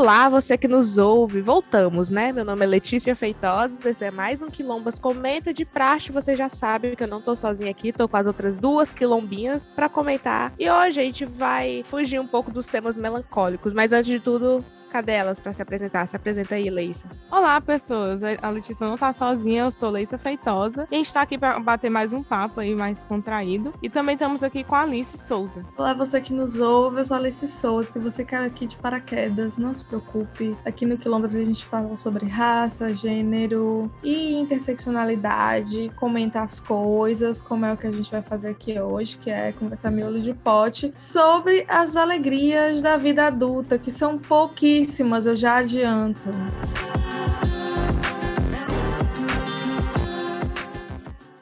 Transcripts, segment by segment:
Olá, você que nos ouve. Voltamos, né? Meu nome é Letícia Feitosa. Esse é mais um Quilombas Comenta de praxe. Você já sabe que eu não tô sozinha aqui, tô com as outras duas quilombinhas para comentar. E hoje a gente vai fugir um pouco dos temas melancólicos. Mas antes de tudo, Cadê elas para se apresentar? Se apresenta aí, Leissa. Olá, pessoas. A Letícia não tá sozinha, eu sou Leissa Feitosa. E a gente tá aqui para bater mais um papo aí, mais contraído. E também estamos aqui com a Alice Souza. Olá, você que nos ouve, eu sou a Alice Souza. Se você quer aqui de paraquedas, não se preocupe. Aqui no Quilombas a gente fala sobre raça, gênero e interseccionalidade, comenta as coisas, como é o que a gente vai fazer aqui hoje, que é conversar miolo de pote, sobre as alegrias da vida adulta, que são pouquíssimas pouquíssimas, eu já adianto.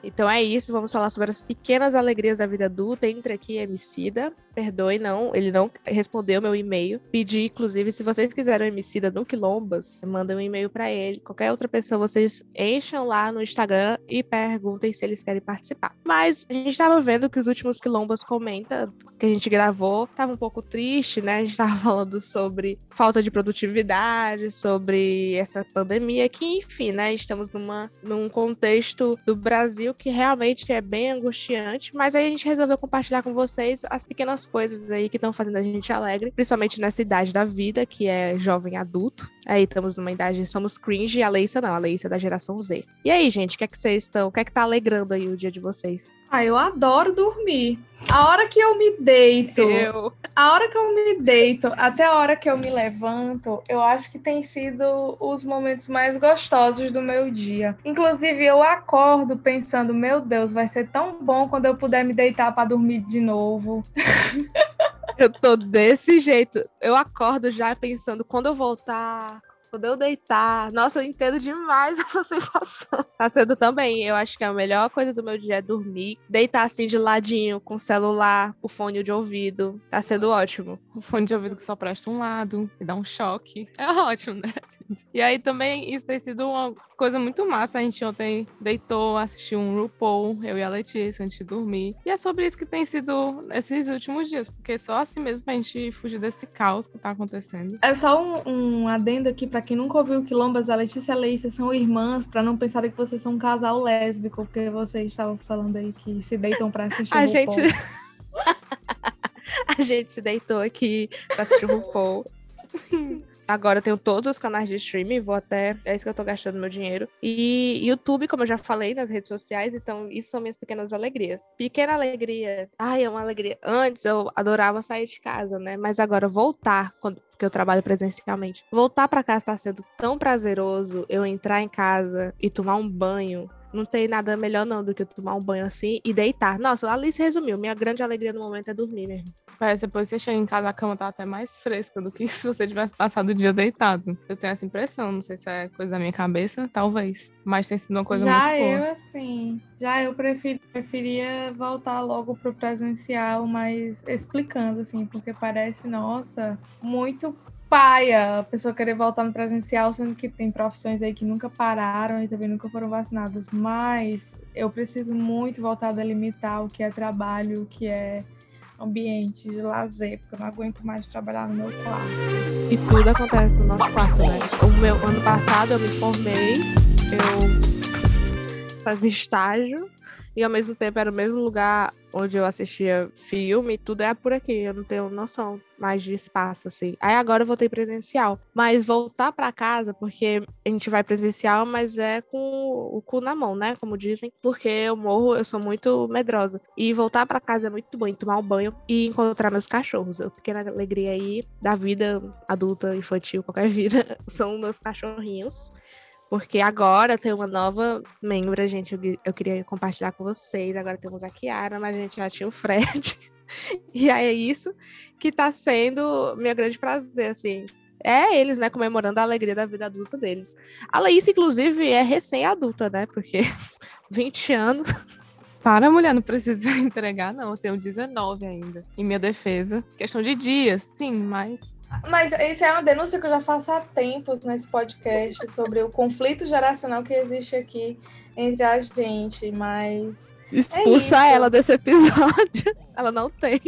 Então é isso, vamos falar sobre as pequenas alegrias da vida adulta. Entre aqui, Emicida perdoe, não, ele não respondeu meu e-mail. Pedi, inclusive, se vocês quiserem o Emicida no Quilombas, mandem um e-mail para ele. Qualquer outra pessoa, vocês enchem lá no Instagram e perguntem se eles querem participar. Mas a gente tava vendo que os últimos Quilombas comenta que a gente gravou, tava um pouco triste, né? A gente tava falando sobre falta de produtividade, sobre essa pandemia, que, enfim, né? Estamos numa, num contexto do Brasil que realmente é bem angustiante, mas aí a gente resolveu compartilhar com vocês as pequenas coisas aí que estão fazendo a gente alegre, principalmente nessa idade da vida, que é jovem adulto. Aí estamos numa idade, somos cringe, e a Leissa não, a Leissa é da geração Z. E aí, gente, o que é que vocês estão, o que é que tá alegrando aí o dia de vocês? Ah, eu adoro dormir. A hora que eu me deito, eu. a hora que eu me deito, até a hora que eu me levanto, eu acho que tem sido os momentos mais gostosos do meu dia. Inclusive, eu acordo pensando, meu Deus, vai ser tão bom quando eu puder me deitar para dormir de novo. Eu tô desse jeito. Eu acordo já pensando, quando eu voltar, quando eu deitar. Nossa, eu entendo demais essa sensação. Tá sendo também. Eu acho que a melhor coisa do meu dia é dormir, deitar assim de ladinho, com o celular, o fone de ouvido. Tá sendo ótimo. O fone de ouvido que só presta um lado e dá um choque. É ótimo, né, gente? E aí também isso tem sido uma coisa muito massa. A gente ontem deitou, assistiu um RuPaul, eu e a Letícia, antes de dormir. E é sobre isso que tem sido esses últimos dias, porque só assim mesmo pra gente fugir desse caos que tá acontecendo. É só um, um adendo aqui para quem nunca ouviu Quilombas, a Letícia e a Leícia são irmãs, para não pensarem que vocês são um casal lésbico, porque vocês estavam falando aí que se deitam para assistir a gente A gente se deitou aqui pra assistir o RuPaul. Sim. Agora eu tenho todos os canais de streaming, vou até. É isso que eu tô gastando meu dinheiro. E YouTube, como eu já falei nas redes sociais, então isso são minhas pequenas alegrias. Pequena alegria. Ai, é uma alegria. Antes eu adorava sair de casa, né? Mas agora voltar, quando porque eu trabalho presencialmente. Voltar para casa está sendo tão prazeroso eu entrar em casa e tomar um banho não tem nada melhor não do que tomar um banho assim e deitar. Nossa, a Alice resumiu. Minha grande alegria no momento é dormir mesmo. Parece depois que você chega em casa, a cama tá até mais fresca do que se você tivesse passado o dia deitado. Eu tenho essa impressão, não sei se é coisa da minha cabeça, talvez. Mas tem sido uma coisa já muito boa. eu, assim, já eu prefiro, preferia voltar logo pro presencial, mas explicando, assim, porque parece, nossa, muito paia a pessoa querer voltar no presencial, sendo que tem profissões aí que nunca pararam e também nunca foram vacinados. Mas eu preciso muito voltar a delimitar o que é trabalho, o que é ambiente de lazer, porque eu não aguento mais trabalhar no meu quarto. E tudo acontece no nosso quarto, né? O meu ano passado eu me formei, eu fazia estágio e ao mesmo tempo era o mesmo lugar onde eu assistia filme, tudo é por aqui. Eu não tenho noção mais de espaço, assim. Aí agora eu voltei presencial. Mas voltar para casa, porque a gente vai presencial, mas é com o cu na mão, né? Como dizem. Porque eu morro, eu sou muito medrosa. E voltar para casa é muito bom, tomar um banho e encontrar meus cachorros. A pequena alegria aí da vida adulta, infantil, qualquer vida, são meus cachorrinhos. Porque agora tem uma nova membro, gente. Eu, eu queria compartilhar com vocês. Agora temos a Kiara, mas a gente já tinha o Fred. e aí é isso que tá sendo meu grande prazer, assim. É eles, né, comemorando a alegria da vida adulta deles. A Laís, inclusive, é recém-adulta, né? Porque 20 anos. Para, mulher, não precisa entregar, não. Eu tenho 19 ainda. Em minha defesa. Questão de dias, sim, mas mas isso é uma denúncia que eu já faço há tempos nesse podcast sobre o conflito geracional que existe aqui entre a gente, mas. Expulsa é ela desse episódio. Ela não tem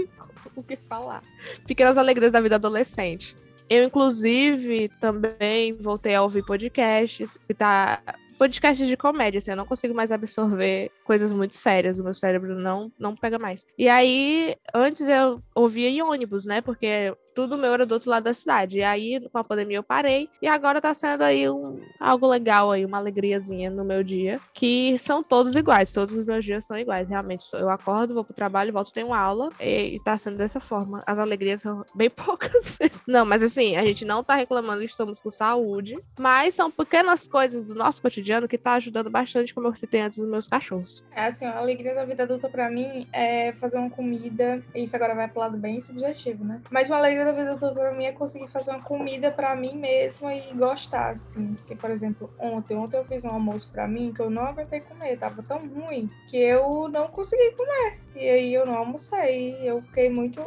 o que falar. Pequenas alegrias da vida adolescente. Eu, inclusive, também voltei a ouvir podcasts, e tá podcasts de comédia, assim, eu não consigo mais absorver coisas muito sérias, o meu cérebro não, não pega mais. E aí, antes eu ouvia em ônibus, né? Porque tudo meu era do outro lado da cidade. E aí, com a pandemia, eu parei. E agora tá sendo aí um, algo legal aí, uma alegriazinha no meu dia. Que são todos iguais. Todos os meus dias são iguais. Realmente, eu acordo, vou pro trabalho, volto, tenho aula. E, e tá sendo dessa forma. As alegrias são bem poucas vezes. Não, mas assim, a gente não tá reclamando estamos com saúde. Mas são pequenas coisas do nosso cotidiano que tá ajudando bastante, como eu citei antes, os meus cachorros. É assim, a alegria da vida adulta pra mim é fazer uma comida. Isso agora vai pro lado bem subjetivo, né? Mas uma alegria da vida adulta pra mim é conseguir fazer uma comida pra mim mesma e gostar, assim. Porque, por exemplo, ontem, ontem eu fiz um almoço pra mim que eu não aguentei comer. Tava tão ruim que eu não consegui comer. E aí eu não almocei. Eu fiquei muito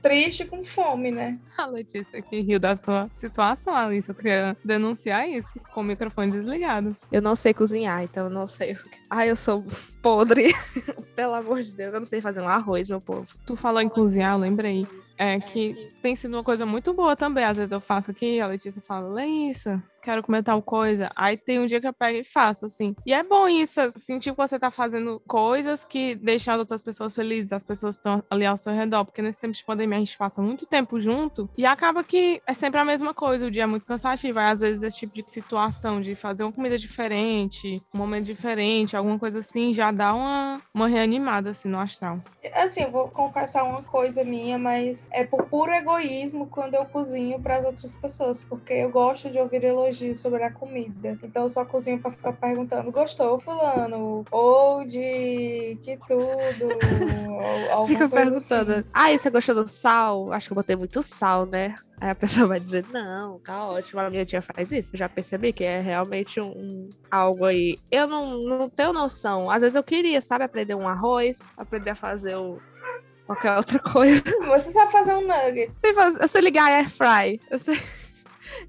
triste com fome, né? A Letícia que riu da sua situação, Alice. Eu queria denunciar isso com o microfone desligado. Eu não sei cozinhar, então eu não sei. Ai, eu sou podre. Pelo amor de Deus, eu não sei fazer um arroz, meu povo. Tu falou em cozinhar, eu lembrei. É que tem sido uma coisa muito boa também. Às vezes eu faço aqui, a Letícia fala, Leísa, quero comer tal coisa. Aí tem um dia que eu pego e faço, assim. E é bom isso, sentir que você tá fazendo coisas que deixam as outras pessoas felizes, as pessoas estão ali ao seu redor. Porque nesse tempo de pandemia a gente passa muito tempo junto e acaba que é sempre a mesma coisa. O dia é muito cansativo. Aí às vezes esse tipo de situação de fazer uma comida diferente, um momento diferente, alguma coisa assim, já dá uma, uma reanimada, assim, no astral. Assim, eu vou confessar uma coisa minha, mas é por puro egoísmo quando eu cozinho para as outras pessoas, porque eu gosto de ouvir elogios sobre a comida. Então eu só cozinho para ficar perguntando: gostou, fulano? Ou de que tudo? ou, Fica perguntando: assim. ah, você gostou do sal? Acho que eu botei muito sal, né? Aí a pessoa vai dizer, não, tá ótimo, a minha tia faz isso. Eu já percebi que é realmente um, um, algo aí. Eu não, não tenho noção. Às vezes eu queria, sabe, aprender um arroz, aprender a fazer o, qualquer outra coisa. Você sabe fazer um nugget. Sei fazer, eu sei ligar air fry. Eu sei.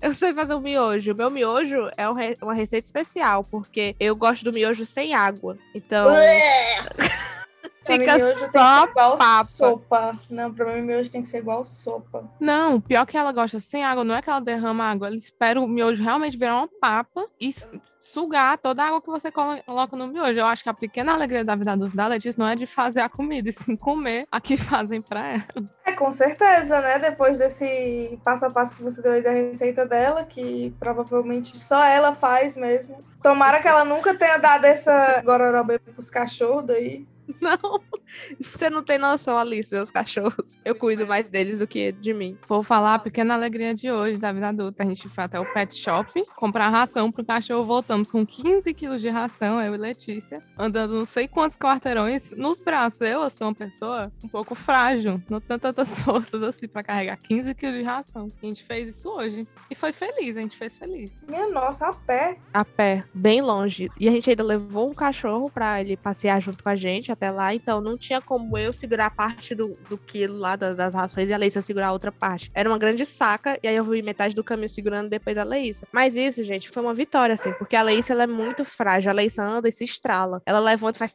Eu sei fazer um miojo. O meu miojo é um uma receita especial, porque eu gosto do miojo sem água. Então. Fica só papa. sopa. Não, pra mim miojo tem que ser igual sopa. Não, pior que ela gosta sem água, não é que ela derrama água, ela espera o miojo realmente virar uma papa e sugar toda a água que você coloca no miojo. Eu acho que a pequena alegria da vida da Letícia não é de fazer a comida, e sim comer a que fazem pra ela. É, com certeza, né? Depois desse passo a passo que você deu aí da receita dela, que provavelmente só ela faz mesmo. Tomara que ela nunca tenha dado essa gororoba pros cachorros daí. Não, você não tem noção, Alice, meus cachorros. Eu cuido mais deles do que de mim. Vou falar a pequena alegria de hoje da vida adulta. A gente foi até o pet shop comprar ração pro cachorro. Voltamos com 15 quilos de ração, eu e Letícia, andando não sei quantos quarteirões nos braços. Eu, eu sou uma pessoa um pouco frágil, não tenho tantas forças assim para carregar 15 quilos de ração. A gente fez isso hoje e foi feliz, a gente fez feliz. Minha nossa, a pé. A pé, bem longe. E a gente ainda levou um cachorro para ele passear junto com a gente até lá, então não tinha como eu segurar parte do, do quilo lá das, das rações e a Leísa segurar a outra parte. Era uma grande saca, e aí eu vi metade do caminho segurando depois a Leísa. Mas isso, gente, foi uma vitória, assim, porque a Leísa ela é muito frágil. A Leísa anda e se estrala. Ela levanta e faz.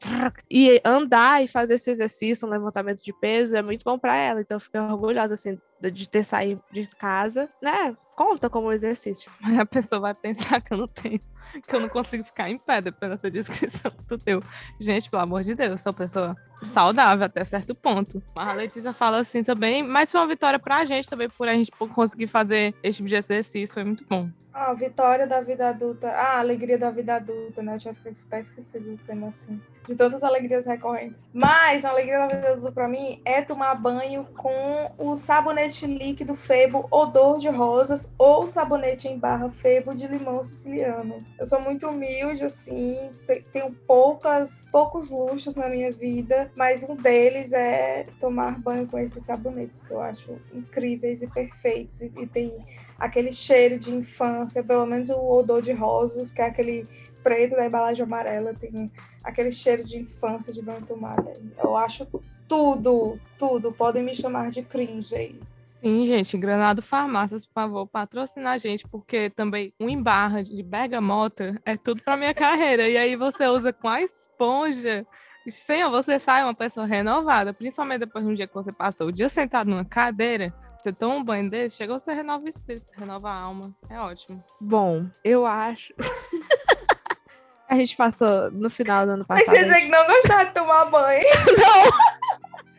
E andar e fazer esse exercício, um levantamento de peso, é muito bom para ela. Então eu fiquei orgulhosa, assim, de ter saído de casa, né? Conta como exercício. Mas a pessoa vai pensar que eu não tenho, que eu não consigo ficar em pé depois dessa descrição do teu. Gente, pelo amor de Deus, eu sou uma pessoa saudável até certo ponto. Mas a Letícia fala assim também, mas foi uma vitória pra gente também, por a gente conseguir fazer esse tipo de exercício, foi muito bom. Ah, vitória da vida adulta. Ah, alegria da vida adulta, né? Eu tinha até esquecido o tema assim. De tantas alegrias recorrentes. Mas a alegria da vida adulta pra mim é tomar banho com o sabonete líquido Febo Odor de Rosas ou sabonete em barra Febo de limão siciliano. Eu sou muito humilde, assim, tenho poucas, poucos luxos na minha vida, mas um deles é tomar banho com esses sabonetes que eu acho incríveis e perfeitos e, e tem aquele cheiro de infância, pelo menos o odor de rosas, que é aquele preto da embalagem amarela, tem aquele cheiro de infância de banho tomada. Eu acho tudo, tudo. Podem me chamar de cringe aí. Sim, gente, Granado Farmácias, por favor, patrocina a gente, porque também um embarra de bergamota é tudo para minha carreira. E aí você usa com a esponja Senhor, você sai uma pessoa renovada, principalmente depois de um dia que você passou o dia sentado numa cadeira, você toma um banho desse, chega você renova o espírito, renova a alma. É ótimo. Bom, eu acho. a gente passou no final do ano Mas passado. você dizer que não gostava de tomar banho.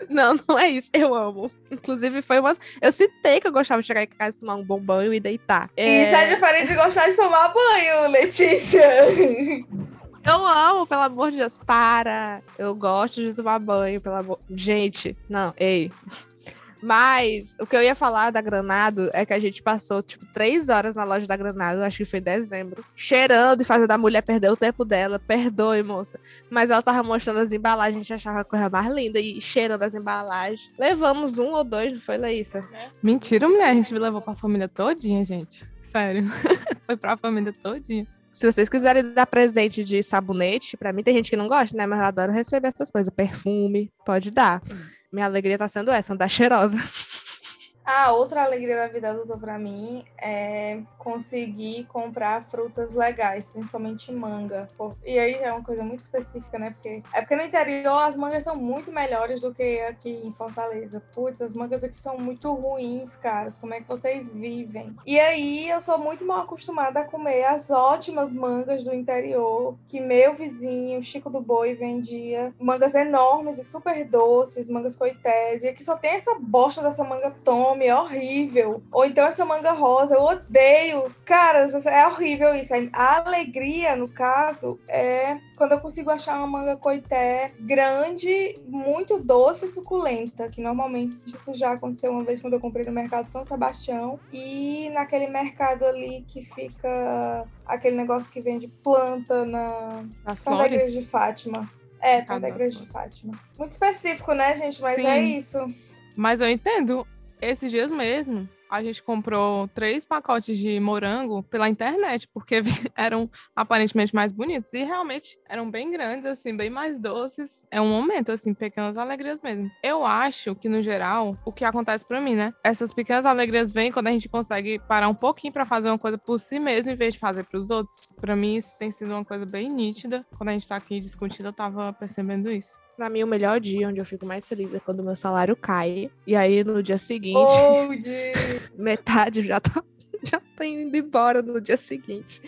Não, não é isso. Eu amo. Inclusive, foi umas. Eu citei que eu gostava de chegar em casa, tomar um bom banho e deitar. Isso é diferente de gostar de tomar banho, Letícia. Eu amo, pelo amor de Deus, para. Eu gosto de tomar banho, pelo amor. Gente, não, ei. Mas o que eu ia falar da Granado é que a gente passou, tipo, três horas na loja da Granado, acho que foi em dezembro, cheirando e fazendo a mulher perder o tempo dela. Perdoe, moça. Mas ela tava mostrando as embalagens, a gente achava a coisa mais linda e cheirando as embalagens. Levamos um ou dois, não foi, Laísa? Mentira, mulher. A gente me levou pra família todinha, gente. Sério. Foi pra família todinha. Se vocês quiserem dar presente de sabonete, pra mim tem gente que não gosta, né? Mas eu adoro receber essas coisas. Perfume, pode dar. Minha alegria tá sendo essa, andar cheirosa. Ah, outra alegria da vida adulta pra mim é conseguir comprar frutas legais, principalmente manga. E aí é uma coisa muito específica, né? Porque é porque no interior as mangas são muito melhores do que aqui em Fortaleza. Putz, as mangas aqui são muito ruins, caras. Como é que vocês vivem? E aí eu sou muito mal acostumada a comer as ótimas mangas do interior que meu vizinho, Chico do Boi, vendia. Mangas enormes e super doces, mangas coités. E aqui só tem essa bosta dessa manga tome, é horrível. Ou então essa manga rosa, eu odeio. Cara, é horrível isso. A alegria, no caso, é quando eu consigo achar uma manga coité grande, muito doce e suculenta, que normalmente isso já aconteceu uma vez quando eu comprei no mercado São Sebastião e naquele mercado ali que fica aquele negócio que vende planta na As Igreja de Fátima. É, da das Igreja de. Fátima. Muito específico, né, gente? Mas Sim. é isso. Mas eu entendo. Esses dias mesmo, a gente comprou três pacotes de morango pela internet, porque eram aparentemente mais bonitos. E realmente eram bem grandes, assim, bem mais doces. É um momento, assim, pequenas alegrias mesmo. Eu acho que, no geral, o que acontece pra mim, né? Essas pequenas alegrias vêm quando a gente consegue parar um pouquinho pra fazer uma coisa por si mesmo, em vez de fazer pros outros. Pra mim, isso tem sido uma coisa bem nítida. Quando a gente tá aqui discutindo, eu tava percebendo isso. Pra mim, o melhor dia onde eu fico mais feliz é quando meu salário cai. E aí, no dia seguinte, Old! metade já tá, já tá indo embora no dia seguinte.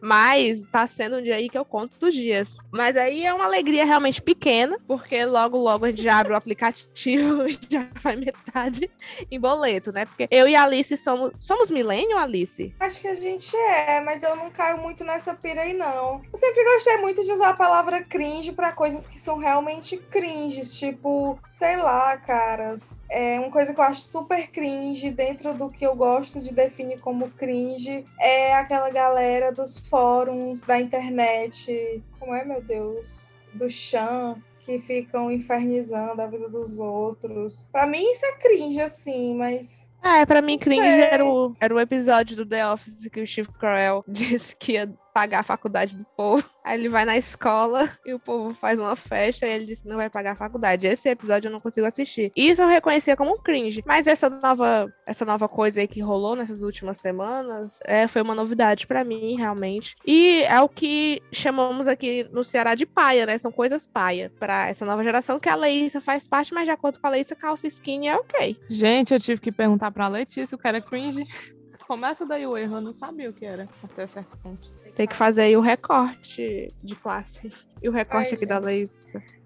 Mas tá sendo um dia aí que eu conto dos dias. Mas aí é uma alegria realmente pequena, porque logo, logo a gente já abre o aplicativo e já vai metade em boleto, né? Porque eu e a Alice somos. Somos milênio, Alice? Acho que a gente é, mas eu não caio muito nessa pira aí, não. Eu sempre gostei muito de usar a palavra cringe pra coisas que são realmente cringes. Tipo, sei lá, caras. É uma coisa que eu acho super cringe dentro do que eu gosto de definir como cringe. É aquela galera dos fóruns da internet. Como é, meu Deus? Do Chan. Que ficam infernizando a vida dos outros. Pra mim, isso é cringe, assim, mas É, pra mim, cringe era o, era o episódio do The Office que o Steve Carell disse que ia pagar a faculdade do povo. Aí ele vai na escola e o povo faz uma festa e ele disse que não vai pagar a faculdade. Esse episódio eu não consigo assistir. Isso eu reconhecia como um cringe. Mas essa nova, essa nova coisa aí que rolou nessas últimas semanas é, foi uma novidade pra mim, realmente. E é o que chamamos aqui no Ceará de paia, né? São coisas paia pra essa nova geração que a Leísa faz parte, mas de acordo com a Leísa, calça skinny é ok. Gente, eu tive que perguntar pra Letícia o que era cringe. Começa daí o erro, eu não sabia o que era, até certo ponto. Tem que fazer aí o recorte de classe. E o recorte Ai, aqui da gente. Leísa.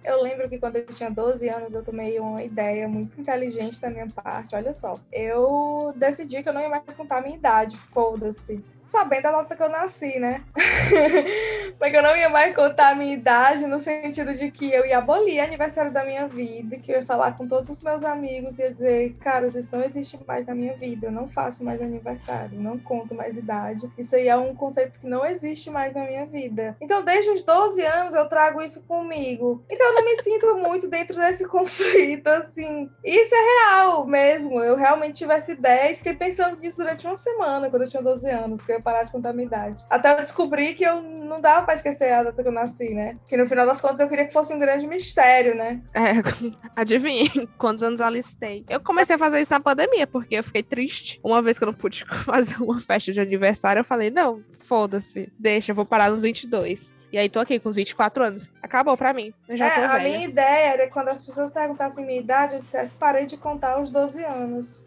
Eu lembro que quando eu tinha 12 anos, eu tomei uma ideia muito inteligente da minha parte. Olha só. Eu decidi que eu não ia mais contar a minha idade. Foda-se. Sabendo a data que eu nasci, né? Porque eu não ia mais contar a minha idade no sentido de que eu ia abolir o aniversário da minha vida, que eu ia falar com todos os meus amigos e ia dizer, cara, isso não existe mais na minha vida. Eu não faço mais aniversário, não conto mais idade. Isso aí é um conceito que não existe mais na minha vida. Então, desde os 12 anos, eu trago isso comigo. Então, eu não me sinto muito dentro desse conflito, assim. Isso é real mesmo. Eu realmente tive essa ideia e fiquei pensando nisso durante uma semana, quando eu tinha 12 anos, que eu ia parar de contar a minha idade. Até eu descobri que eu não dava pra esquecer a data que eu nasci, né? Que no final das contas eu queria que fosse um grande mistério, né? É, adivinha quantos anos alistei. Eu comecei a fazer isso na pandemia, porque eu fiquei triste. Uma vez que eu não pude fazer uma festa de aniversário, eu falei, não, foda-se, deixa, eu vou parar nos 22. E aí tô aqui com os 24 anos. Acabou pra mim. Eu já É, tô a velha. minha ideia era quando as pessoas perguntassem minha idade, eu dissesse, parei de contar aos 12 anos.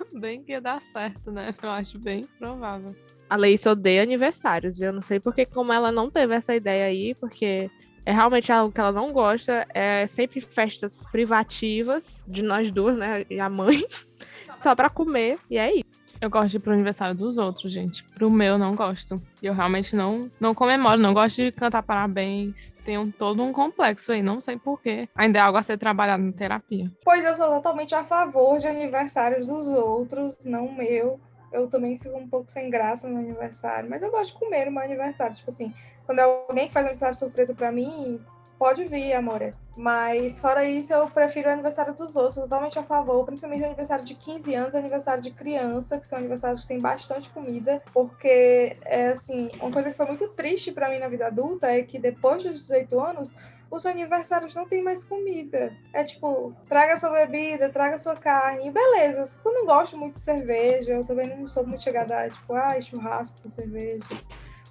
Bem que ia dar certo, né? Eu acho bem provável. A Leísa odeia aniversários. e Eu não sei porque, como ela não teve essa ideia aí, porque é realmente algo que ela não gosta. É sempre festas privativas de nós duas, né? E a mãe. Só pra comer. E é isso. Eu gosto de ir pro aniversário dos outros, gente. Pro meu, eu não gosto. E eu realmente não, não comemoro, não gosto de cantar parabéns. Tem um, todo um complexo aí, não sei porquê. Ainda é algo a ser trabalhado na terapia. Pois eu sou totalmente a favor de aniversários dos outros, não meu. Eu também fico um pouco sem graça no aniversário, mas eu gosto de comer no meu aniversário. Tipo assim, quando é alguém que faz aniversário surpresa pra mim, pode vir, amor. Mas fora isso, eu prefiro o aniversário dos outros, totalmente a favor, principalmente o aniversário de 15 anos, aniversário de criança, que são aniversários que tem bastante comida, porque é assim, uma coisa que foi muito triste pra mim na vida adulta é que depois dos 18 anos, os aniversários não tem mais comida. É tipo, traga sua bebida, traga sua carne, beleza. Eu não gosto muito de cerveja, eu também não sou muito chegada tipo, ai, churrasco cerveja.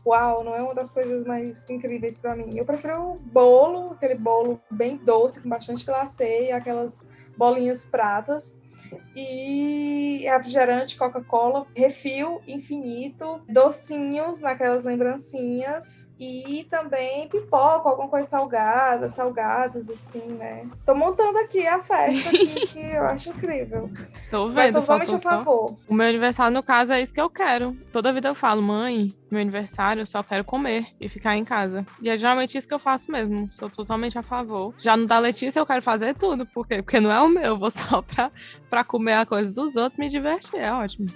Uau, não é uma das coisas mais incríveis pra mim. Eu prefiro o bolo, aquele bolo bem doce, com bastante glacê, e aquelas bolinhas pratas. E refrigerante, Coca-Cola, refil infinito, docinhos naquelas lembrancinhas e também pipoca, alguma coisa salgada, salgadas, assim, né? Tô montando aqui a festa aqui, que eu acho incrível. Tô Mas vendo, totalmente faltou a favor. O meu aniversário, no caso, é isso que eu quero. Toda vida eu falo, mãe, meu aniversário eu só quero comer e ficar em casa. E é geralmente isso que eu faço mesmo. Sou totalmente a favor. Já no da Letícia eu quero fazer tudo. Por quê? Porque não é o meu. Eu vou só pra, pra comer a coisa dos outros, me divertir. É ótimo.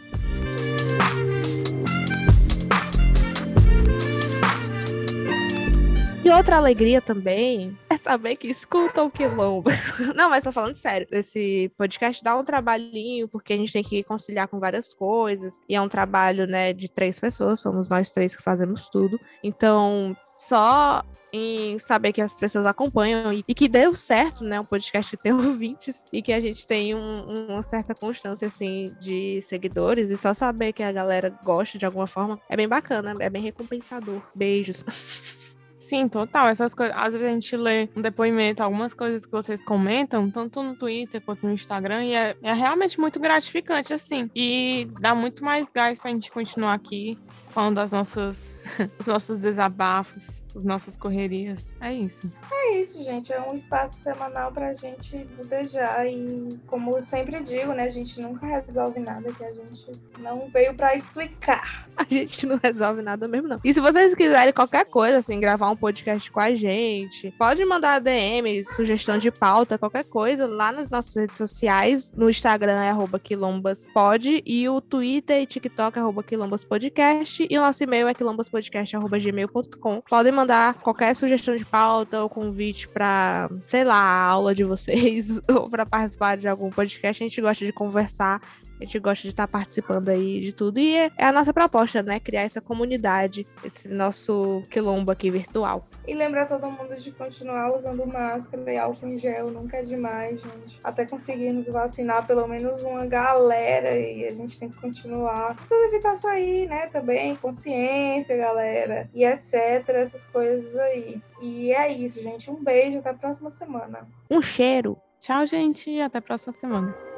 Outra alegria também é saber que escutam o Quilombo. Não, mas tô falando sério. Esse podcast dá um trabalhinho, porque a gente tem que conciliar com várias coisas. E é um trabalho, né, de três pessoas. Somos nós três que fazemos tudo. Então, só em saber que as pessoas acompanham e, que deu certo, né? Um podcast que tem ouvintes e que a gente tem um- uma certa constância, assim, de seguidores. E só saber que a galera gosta de alguma forma é bem bacana, é bem recompensador. Beijos. Sim, total. Essas coisas. Às vezes a gente lê um depoimento, algumas coisas que vocês comentam, tanto no Twitter quanto no Instagram, e é, é realmente muito gratificante, assim. E dá muito mais gás pra gente continuar aqui falando das nossas, os nossos desabafos, as nossas correrias. É isso. É isso, gente. É um espaço semanal pra gente budejar. E como eu sempre digo, né? A gente nunca resolve nada que a gente não veio pra explicar. A gente não resolve nada mesmo, não. E se vocês quiserem qualquer coisa, assim, gravar um podcast com a gente, pode mandar DM, sugestão de pauta, qualquer coisa, lá nas nossas redes sociais. No Instagram é quilombaspod e o Twitter e TikTok é arroba quilombaspodcast e o nosso e-mail é quilombaspodcast.gmail.com. Podem mandar qualquer sugestão de pauta ou convite pra, sei lá, aula de vocês ou pra participar de algum podcast. A gente gosta de conversar a gente gosta de estar participando aí de tudo. E é, é a nossa proposta, né? Criar essa comunidade, esse nosso quilombo aqui virtual. E lembrar todo mundo de continuar usando máscara e álcool em gel. Nunca é demais, gente. Até conseguirmos vacinar pelo menos uma galera. E a gente tem que continuar. Tentando evitar sair, né? Também. Consciência, galera. E etc. Essas coisas aí. E é isso, gente. Um beijo. Até a próxima semana. Um cheiro! Tchau, gente. e Até a próxima semana.